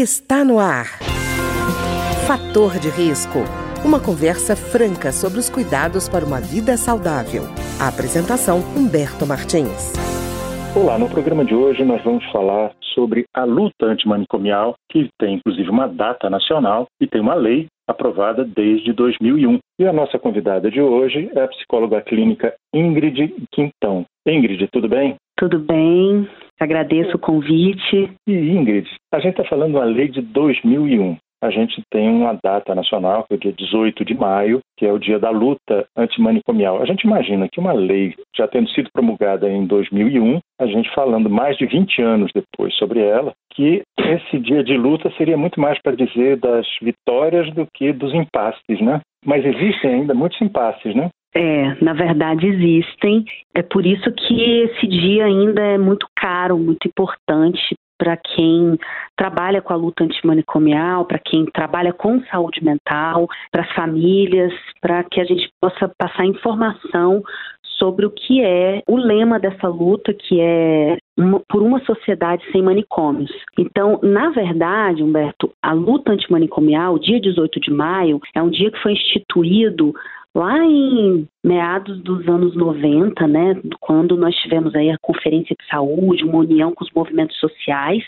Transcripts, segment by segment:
Está no ar. Fator de risco. Uma conversa franca sobre os cuidados para uma vida saudável. A apresentação Humberto Martins. Olá, no programa de hoje nós vamos falar sobre a luta antimanicomial, que tem inclusive uma data nacional e tem uma lei aprovada desde 2001. E a nossa convidada de hoje é a psicóloga clínica Ingrid Quintão. Ingrid, tudo bem? Tudo bem, agradeço o convite. E Ingrid, a gente está falando da lei de 2001 a gente tem uma data nacional, que é o dia 18 de maio, que é o dia da luta antimanicomial. A gente imagina que uma lei já tendo sido promulgada em 2001, a gente falando mais de 20 anos depois sobre ela, que esse dia de luta seria muito mais para dizer das vitórias do que dos impasses, né? Mas existem ainda muitos impasses, né? É, na verdade existem. É por isso que esse dia ainda é muito caro, muito importante para quem trabalha com a luta antimanicomial, para quem trabalha com saúde mental, para as famílias, para que a gente possa passar informação sobre o que é o lema dessa luta, que é uma, por uma sociedade sem manicômios. Então, na verdade, Humberto, a luta antimanicomial, o dia 18 de maio, é um dia que foi instituído lá em meados dos anos 90, né, quando nós tivemos aí a Conferência de Saúde, uma união com os movimentos sociais,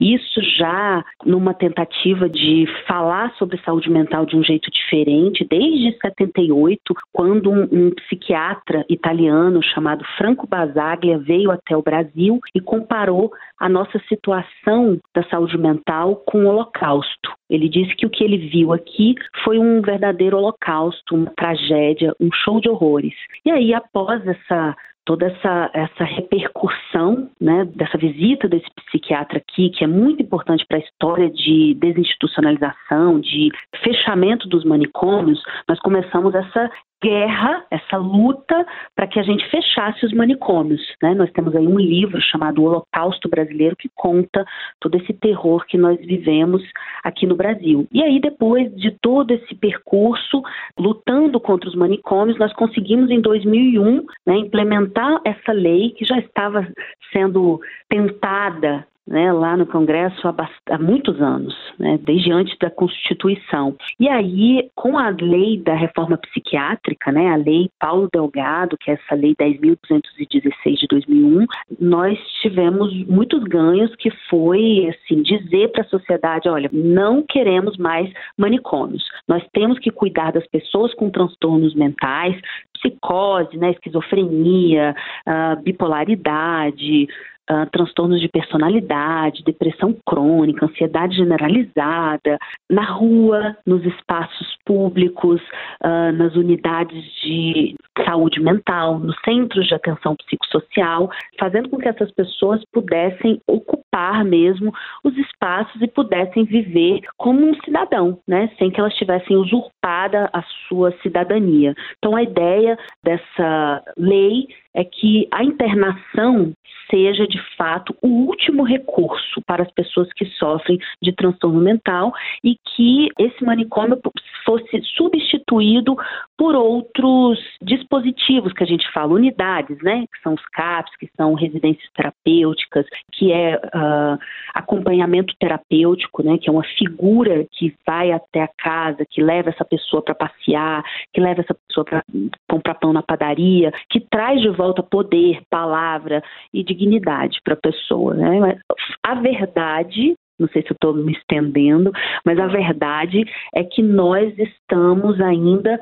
isso já numa tentativa de falar sobre saúde mental de um jeito diferente, desde 78, quando um, um psiquiatra italiano chamado Franco Basaglia veio até o Brasil e comparou a nossa situação da saúde mental com o Holocausto. Ele disse que o que ele viu aqui foi um verdadeiro holocausto, uma tragédia, um show de horrores. E aí, após essa toda essa, essa repercussão né, dessa visita desse psiquiatra aqui, que é muito importante para a história de desinstitucionalização, de fechamento dos manicômios, nós começamos essa guerra, essa luta para que a gente fechasse os manicômios. Né? Nós temos aí um livro chamado Holocausto Brasileiro que conta todo esse terror que nós vivemos aqui no Brasil. E aí, depois de todo esse percurso, lutando contra os manicômios, nós conseguimos em 2001 né, implementar essa lei que já estava sendo tentada né, lá no Congresso há, há muitos anos, né, desde antes da Constituição. E aí, com a lei da reforma psiquiátrica, né, a lei Paulo Delgado, que é essa lei 10.216 de 2001, nós tivemos muitos ganhos que foi assim dizer para a sociedade, olha, não queremos mais manicômios. Nós temos que cuidar das pessoas com transtornos mentais, psicose, né, esquizofrenia, uh, bipolaridade, uh, transtornos de personalidade, depressão crônica, ansiedade generalizada, na rua, nos espaços públicos, uh, nas unidades de saúde mental, nos centros de atenção psicossocial, fazendo com que essas pessoas pudessem ocupar mesmo os espaços e pudessem viver como um cidadão, né, sem que elas tivessem usurpada a sua cidadania. Então a ideia dessa lei é que a internação seja de fato o último recurso para as pessoas que sofrem de transtorno mental e que esse manicômio fosse substituído por outros dispositivos que a gente fala, unidades, né? Que são os CAPs, que são residências terapêuticas, que é uh, acompanhamento terapêutico, né? Que é uma figura que vai até a casa, que leva essa pessoa para passear, que leva essa pessoa para comprar pão na padaria, que traz de volta poder, palavra e dignidade para a pessoa, né? A verdade não sei se eu estou me estendendo, mas a verdade é que nós estamos ainda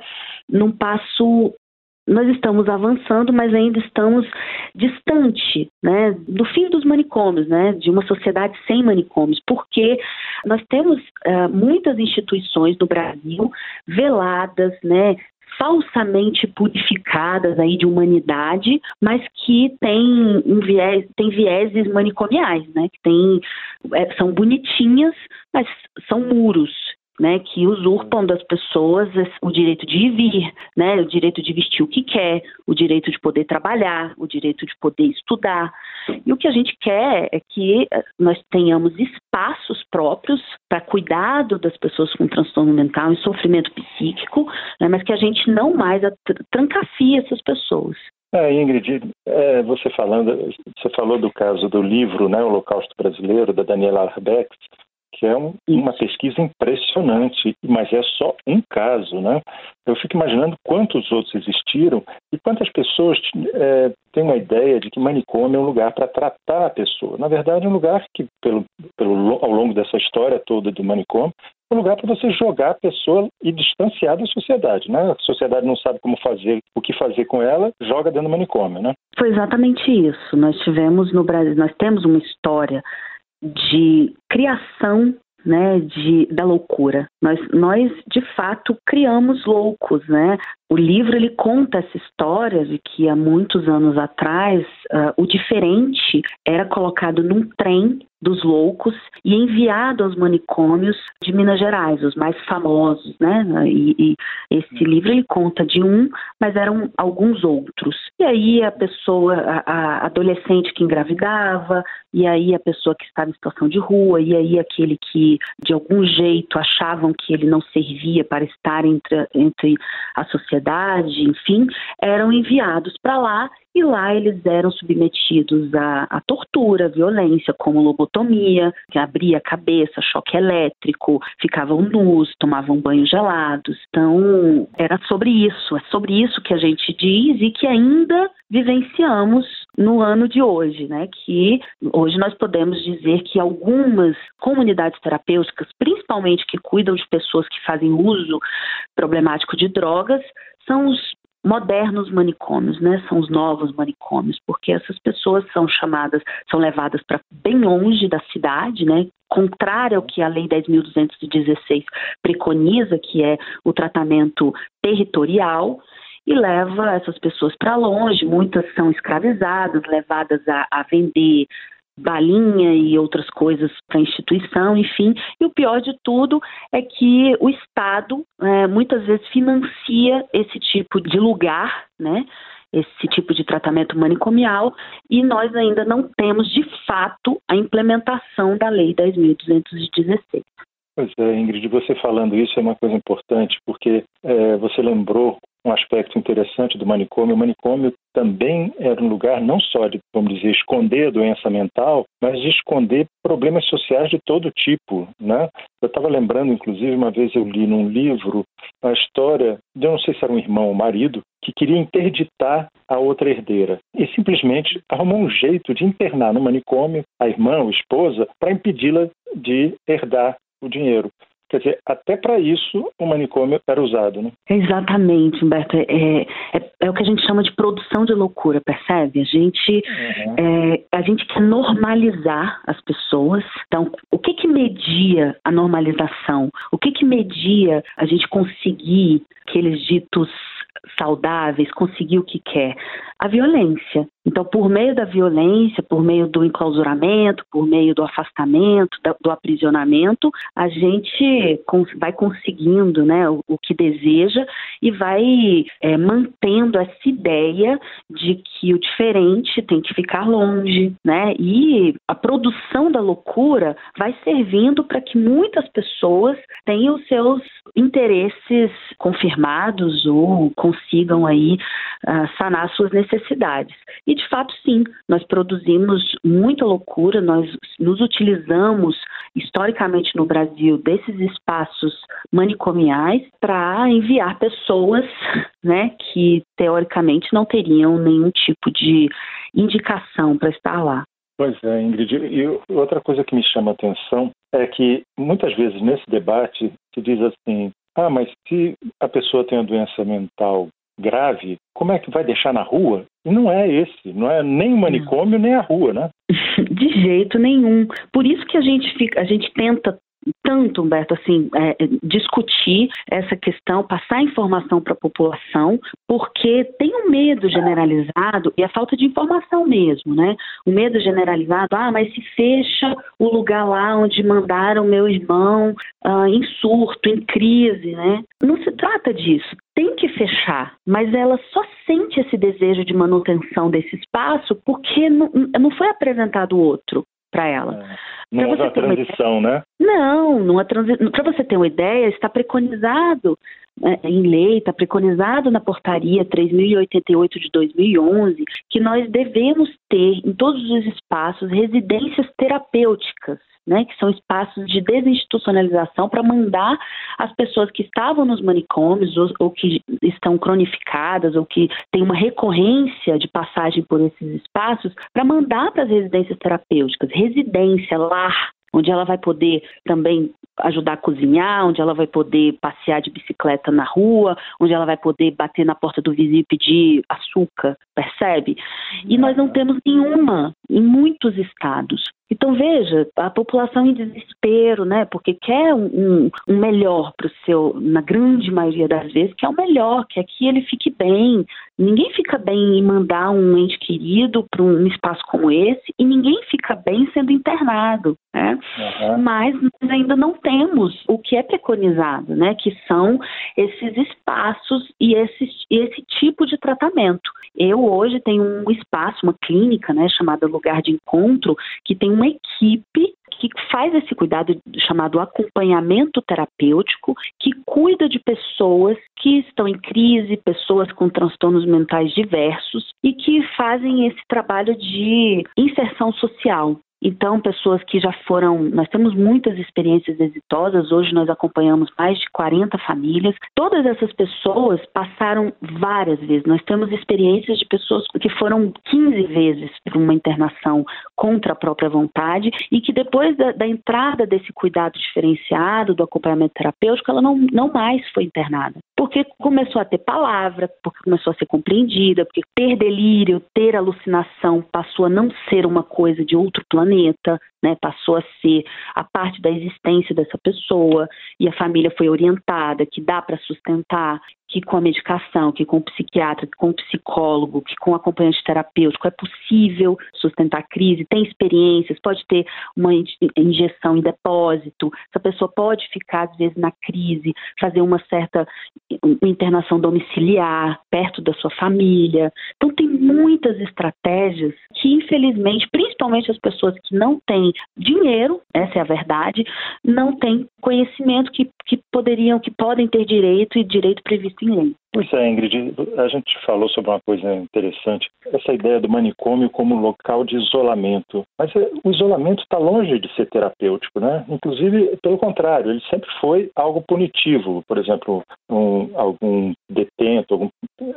num passo nós estamos avançando, mas ainda estamos distante né, do fim dos manicômios, né, de uma sociedade sem manicômios, porque nós temos uh, muitas instituições no Brasil veladas, né, falsamente purificadas aí de humanidade, mas que tem um viés, tem vieses manicomiais, né? Que tem, é, são bonitinhas, mas são muros né, que usurpam das pessoas o direito de ir vir, né, o direito de vestir o que quer, o direito de poder trabalhar, o direito de poder estudar. E o que a gente quer é que eh, nós tenhamos espaços próprios para cuidado das pessoas com transtorno mental e sofrimento psíquico, né, mas que a gente não mais trancafie essas pessoas. É, Ingrid, é, você falando, você falou do caso do livro, né, Holocausto Brasileiro, da Daniela Arbex, que é um, uma pesquisa impressionante, mas é só um caso, né? Eu fico imaginando quantos outros existiram e quantas pessoas é, têm uma ideia de que manicômio é um lugar para tratar a pessoa. Na verdade, é um lugar que, pelo, pelo, ao longo dessa história toda do manicômio, é um lugar para você jogar a pessoa e distanciar da sociedade, né? A sociedade não sabe como fazer, o que fazer com ela, joga dentro do manicômio, né? Foi exatamente isso. Nós tivemos no Brasil, nós temos uma história de criação né, de, da loucura. Nós, nós, de fato, criamos loucos, né? O livro ele conta essa história de que há muitos anos atrás uh, o diferente era colocado num trem dos loucos e enviado aos manicômios de Minas Gerais, os mais famosos, né? E, e esse livro ele conta de um, mas eram alguns outros. E aí a pessoa, a, a, adolescente que engravidava, e aí a pessoa que estava em situação de rua, e aí aquele que de algum jeito achavam que ele não servia para estar entre, entre a sociedade, enfim, eram enviados para lá e lá eles eram submetidos à, tortura, violência, como lobotomia, que abria a cabeça, choque elétrico, ficavam nus, tomavam banhos gelados. Então, era sobre isso, é sobre isso que a gente diz e que ainda vivenciamos no ano de hoje, né? Que hoje nós podemos dizer que algumas comunidades terapêuticas, principalmente que cuidam de pessoas que fazem uso problemático de drogas, são os modernos manicômios, né? São os novos manicômios, porque essas pessoas são chamadas, são levadas para bem longe da cidade, né? Contrário ao que a Lei 10.216 preconiza, que é o tratamento territorial, e leva essas pessoas para longe. Muitas são escravizadas, levadas a, a vender balinha e outras coisas para a instituição, enfim. E o pior de tudo é que o Estado é, muitas vezes financia esse tipo de lugar, né? Esse tipo de tratamento manicomial e nós ainda não temos de fato a implementação da Lei 10.216. Pois é, Ingrid, você falando isso é uma coisa importante, porque é, você lembrou um aspecto interessante do manicômio. O manicômio também era um lugar não só de, vamos dizer, esconder a doença mental, mas de esconder problemas sociais de todo tipo, né? Eu estava lembrando, inclusive, uma vez eu li num livro a história de, eu não sei se era um irmão ou marido, que queria interditar a outra herdeira e simplesmente arrumou um jeito de internar no manicômio a irmã ou esposa para impedi-la de herdar o dinheiro. Quer dizer, até para isso o manicômio era usado, né? Exatamente, Humberto. É, é, é, o que a gente chama de produção de loucura, percebe? A gente, uhum. é, a gente quer normalizar as pessoas. Então, o que que media a normalização? O que que media a gente conseguir aqueles ditos saudáveis, conseguir o que quer? A violência. Então, por meio da violência, por meio do enclausuramento, por meio do afastamento, do aprisionamento, a gente vai conseguindo né, o, que deseja e vai é, mantendo essa ideia de que o diferente tem que ficar longe, né? E a produção da loucura vai servindo para que muitas pessoas tenham seus interesses confirmados ou consigam aí uh, sanar suas necessidades. E de fato, sim, nós produzimos muita loucura, nós nos utilizamos historicamente no Brasil desses espaços manicomiais para enviar pessoas, né, que teoricamente não teriam nenhum tipo de indicação para estar lá. Pois é, Ingrid. E outra coisa que me chama a atenção é que muitas vezes nesse debate se diz assim: ah, mas se a pessoa tem uma doença mental grave, como é que vai deixar na rua? E não é esse, não é nem o manicômio nem a rua, né? De jeito nenhum. Por isso que a gente fica, a gente tenta tanto, Humberto, assim, é, discutir essa questão, passar informação para a população, porque tem um medo generalizado e a falta de informação mesmo, né? O medo generalizado, ah, mas se fecha o lugar lá onde mandaram meu irmão ah, em surto, em crise, né? Não se trata disso. Tem que fechar, mas ela só sente esse desejo de manutenção desse espaço porque não, não foi apresentado outro para ela. É. Não houve a transição, né? Não, numa transi... para você ter uma ideia, está preconizado em lei, está preconizado na portaria 3088 de 2011, que nós devemos ter em todos os espaços residências terapêuticas né, que são espaços de desinstitucionalização para mandar as pessoas que estavam nos manicômios ou, ou, que estão cronificadas ou que têm uma recorrência de passagem por esses espaços para mandar para as residências terapêuticas, residência, lar, onde ela vai poder também ajudar a cozinhar, onde ela vai poder passear de bicicleta na rua, onde ela vai poder bater na porta do vizinho e pedir açúcar, percebe? E nós não temos nenhuma em muitos estados. Então veja, a população em desespero, né? Porque quer um, um melhor para o seu, na grande maioria das vezes, quer o melhor, quer que ele fique bem. Ninguém fica bem em mandar um ente querido para um espaço como esse e ninguém fica bem sendo internado, né? Uhum. Mas nós ainda não temos o que é preconizado, né? Que são esses espaços e esse, esse tipo de tratamento. Eu hoje tenho um espaço, uma clínica, né, chamada Lugar de Encontro, que tem uma equipe que faz esse cuidado chamado acompanhamento terapêutico, que cuida de pessoas que estão em crise, pessoas com transtornos mentais diversos e que fazem esse trabalho de inserção social. Então, pessoas que já foram, nós temos muitas experiências exitosas, hoje nós acompanhamos mais de 40 famílias. Todas essas pessoas passaram várias vezes. Nós temos experiências de pessoas que foram 15 vezes para uma internação contra a própria vontade e que depois da, da, entrada desse cuidado diferenciado, do acompanhamento terapêutico, ela não, não mais foi internada. Porque começou a ter palavra, porque começou a ser compreendida, porque ter delírio, ter alucinação passou a não ser uma coisa de outro planeta planeta, né, passou a ser a parte da existência dessa pessoa e a família foi orientada que dá para sustentar, que com a medicação, que com o psiquiatra, que com o psicólogo, que com o acompanhante terapêutico é possível sustentar a crise, tem experiências, pode ter uma injeção em depósito, essa pessoa pode ficar às vezes na crise, fazer uma certa internação domiciliar perto da sua família. Então tem muitas estratégias que infelizmente, principalmente as pessoas que não têm dinheiro, essa é a verdade, não têm conhecimento que, que poderiam, que podem ter direito e direito previsto em lei. Pois é, Ingrid, a gente falou sobre uma coisa interessante, essa ideia do manicômio como local de isolamento. Mas é, o isolamento está longe de ser terapêutico, né? Inclusive, pelo contrário, ele sempre foi algo punitivo. Por exemplo, um, algum detento, algum,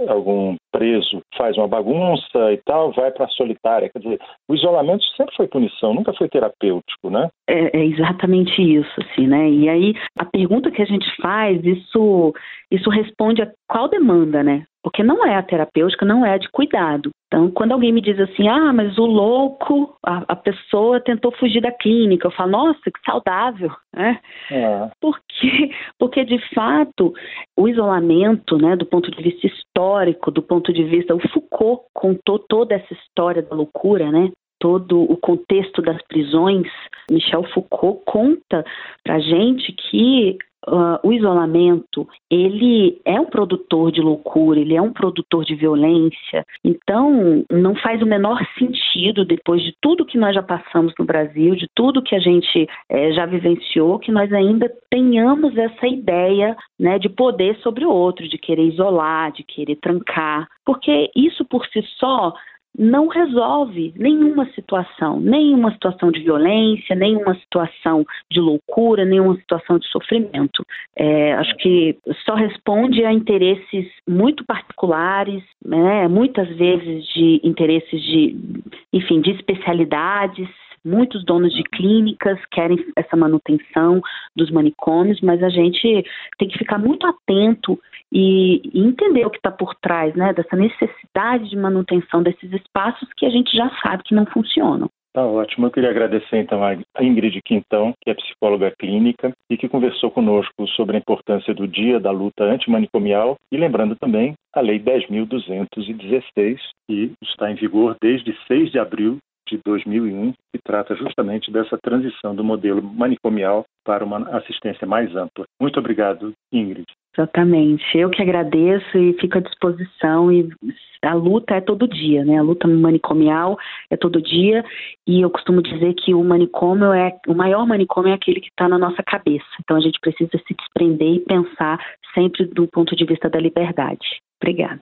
algum preso faz uma bagunça e tal, vai para a solitária. Quer dizer, o isolamento sempre foi punição, nunca foi terapêutico, né? É, é exatamente isso, assim, né? E aí, a pergunta que a gente faz, isso, isso responde a qual demanda, né? Porque não é a terapêutica, não é a de cuidado. Então, quando alguém me diz assim, ah, mas o louco, a, a pessoa tentou fugir da clínica, eu falo, nossa, que saudável, né? É. Porque, porque, de fato, o isolamento, né, do ponto de vista histórico, do ponto de vista, o Foucault contou toda essa história da loucura, né? todo o contexto das prisões, Michel Foucault conta para gente que Uh, o isolamento ele é um produtor de loucura, ele é um produtor de violência. Então, não faz o menor sentido, depois de tudo que nós já passamos no Brasil, de tudo que a gente é, já vivenciou, que nós ainda tenhamos essa ideia né, de poder sobre o outro, de querer isolar, de querer trancar. Porque isso por si só não resolve nenhuma situação, nenhuma situação de violência, nenhuma situação de loucura, nenhuma situação de sofrimento. É, acho que só responde a interesses muito particulares, né, muitas vezes de interesses de, enfim, de especialidades Muitos donos de clínicas querem essa manutenção dos manicômios, mas a gente tem que ficar muito atento e, entender o que está por trás né, dessa necessidade de manutenção desses espaços que a gente já sabe que não funcionam. Tá ótimo. Eu queria agradecer então a Ingrid Quintão, que é psicóloga clínica e que conversou conosco sobre a importância do Dia da Luta Antimanicomial e lembrando também a Lei 10.216, que está em vigor desde 6 de abril de 2001, que trata justamente dessa transição do modelo manicomial para uma assistência mais ampla. Muito obrigado, Ingrid. Exatamente. Eu que agradeço e fico à disposição. E a luta é todo dia, né? A luta manicomial é todo dia. E eu costumo dizer que o manicômio é o maior manicômio é aquele que está na nossa cabeça. Então a gente precisa se desprender e pensar sempre do ponto de vista da liberdade. Obrigada.